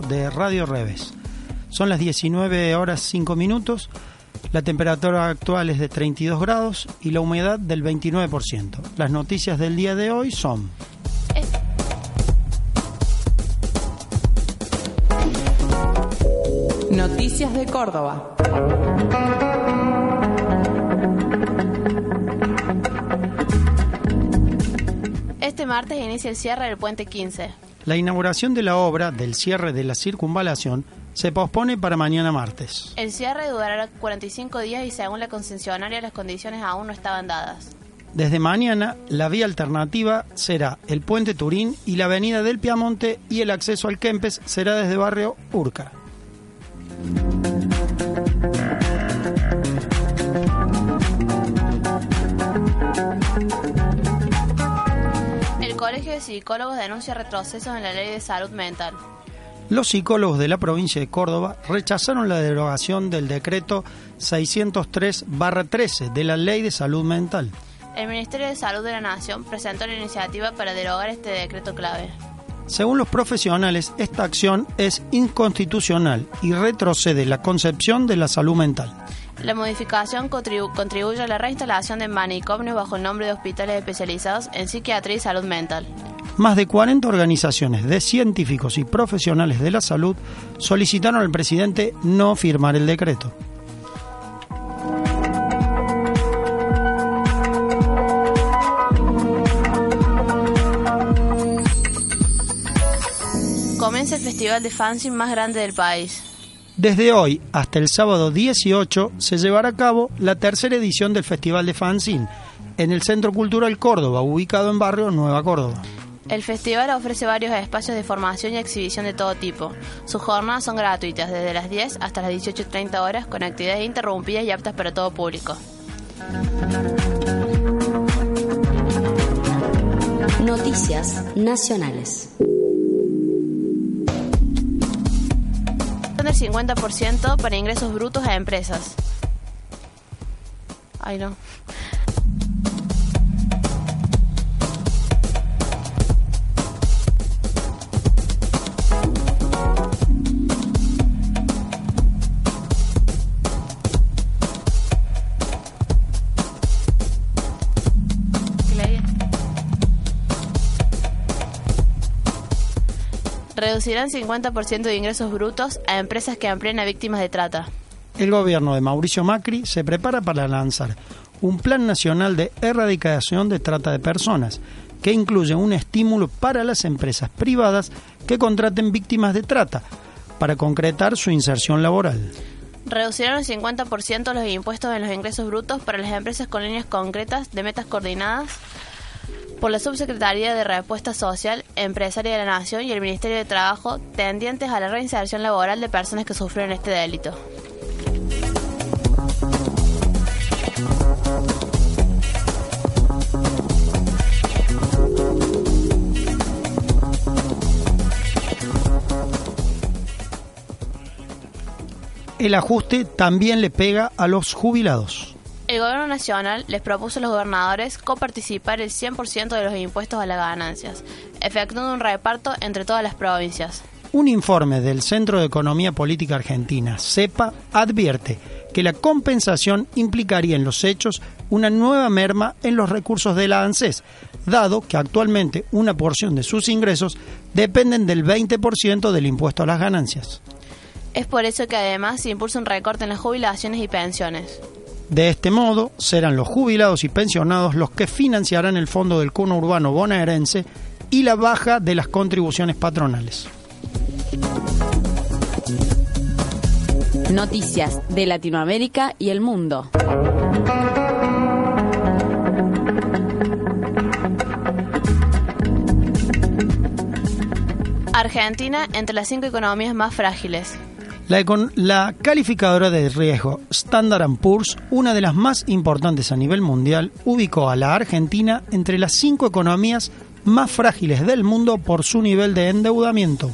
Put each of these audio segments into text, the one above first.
de Radio Reves. Son las 19 horas 5 minutos, la temperatura actual es de 32 grados y la humedad del 29%. Las noticias del día de hoy son... Noticias de Córdoba. Este martes inicia el cierre del puente 15. La inauguración de la obra del cierre de la circunvalación se pospone para mañana martes. El cierre durará 45 días y según la concesionaria las condiciones aún no estaban dadas. Desde mañana, la vía alternativa será el puente Turín y la avenida del Piamonte y el acceso al Kempes será desde barrio Urca. El Colegio de Psicólogos denuncia retrocesos en la ley de salud mental. Los psicólogos de la provincia de Córdoba rechazaron la derogación del decreto 603-13 de la Ley de Salud Mental. El Ministerio de Salud de la Nación presentó la iniciativa para derogar este decreto clave. Según los profesionales, esta acción es inconstitucional y retrocede la concepción de la salud mental. La modificación contribu- contribuye a la reinstalación de manicomios bajo el nombre de hospitales especializados en psiquiatría y salud mental. Más de 40 organizaciones de científicos y profesionales de la salud solicitaron al presidente no firmar el decreto. Comienza el festival de fanzine más grande del país. Desde hoy hasta el sábado 18 se llevará a cabo la tercera edición del Festival de Fanzine en el Centro Cultural Córdoba, ubicado en barrio Nueva Córdoba. El festival ofrece varios espacios de formación y exhibición de todo tipo. Sus jornadas son gratuitas desde las 10 hasta las 18.30 horas con actividades interrumpidas y aptas para todo público. Noticias nacionales. Del 50% para ingresos brutos a empresas. Ay no. Reducirán 50% de ingresos brutos a empresas que amplíen a víctimas de trata. El gobierno de Mauricio Macri se prepara para lanzar un plan nacional de erradicación de trata de personas, que incluye un estímulo para las empresas privadas que contraten víctimas de trata, para concretar su inserción laboral. Reducirán un 50% los impuestos en los ingresos brutos para las empresas con líneas concretas de metas coordinadas por la Subsecretaría de Respuesta Social, Empresaria de la Nación y el Ministerio de Trabajo tendientes a la reinserción laboral de personas que sufrieron este delito. El ajuste también le pega a los jubilados. El Gobierno Nacional les propuso a los gobernadores coparticipar el 100% de los impuestos a las ganancias, efectuando un reparto entre todas las provincias. Un informe del Centro de Economía Política Argentina, CEPA, advierte que la compensación implicaría en los hechos una nueva merma en los recursos de la ANSES, dado que actualmente una porción de sus ingresos dependen del 20% del impuesto a las ganancias. Es por eso que además se impulsa un recorte en las jubilaciones y pensiones. De este modo, serán los jubilados y pensionados los que financiarán el fondo del cono urbano bonaerense y la baja de las contribuciones patronales. Noticias de Latinoamérica y el mundo. Argentina entre las cinco economías más frágiles. La, la calificadora de riesgo Standard Poor's, una de las más importantes a nivel mundial, ubicó a la Argentina entre las cinco economías más frágiles del mundo por su nivel de endeudamiento.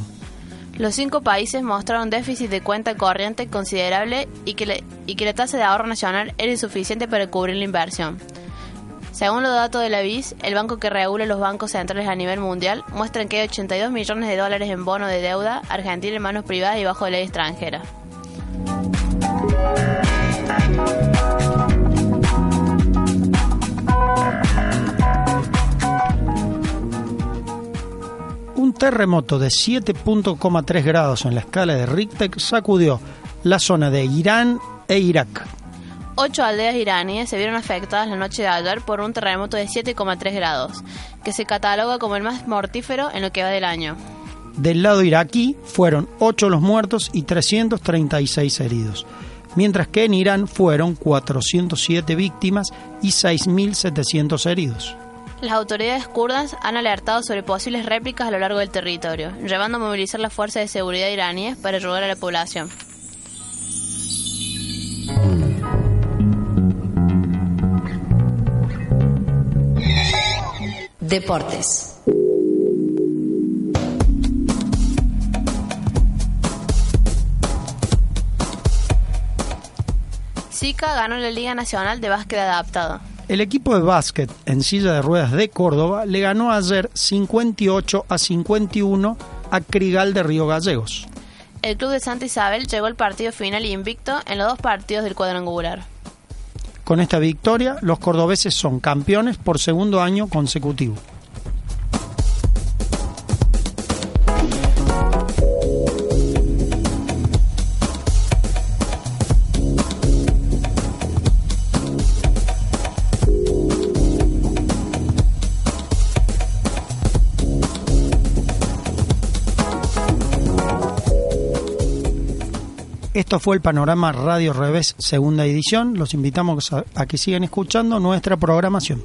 Los cinco países mostraron déficit de cuenta corriente considerable y que, y que la tasa de ahorro nacional era insuficiente para cubrir la inversión. Según los datos de la BIS, el banco que regula los bancos centrales a nivel mundial, muestran que hay 82 millones de dólares en bono de deuda argentina en manos privadas y bajo ley extranjera. Un terremoto de 7.3 grados en la escala de Richter sacudió la zona de Irán e Irak. Ocho aldeas iraníes se vieron afectadas la noche de ayer por un terremoto de 7,3 grados, que se cataloga como el más mortífero en lo que va del año. Del lado iraquí fueron 8 los muertos y 336 heridos, mientras que en Irán fueron 407 víctimas y 6.700 heridos. Las autoridades kurdas han alertado sobre posibles réplicas a lo largo del territorio, llevando a movilizar las fuerzas de seguridad iraníes para ayudar a la población. Deportes. Zika ganó la Liga Nacional de Básquet Adaptado. El equipo de básquet en silla de ruedas de Córdoba le ganó ayer 58 a 51 a Crigal de Río Gallegos. El club de Santa Isabel llegó al partido final invicto en los dos partidos del cuadrangular. Con esta victoria, los cordobeses son campeones por segundo año consecutivo. Esto fue el Panorama Radio Revés, segunda edición. Los invitamos a, que sigan escuchando nuestra programación.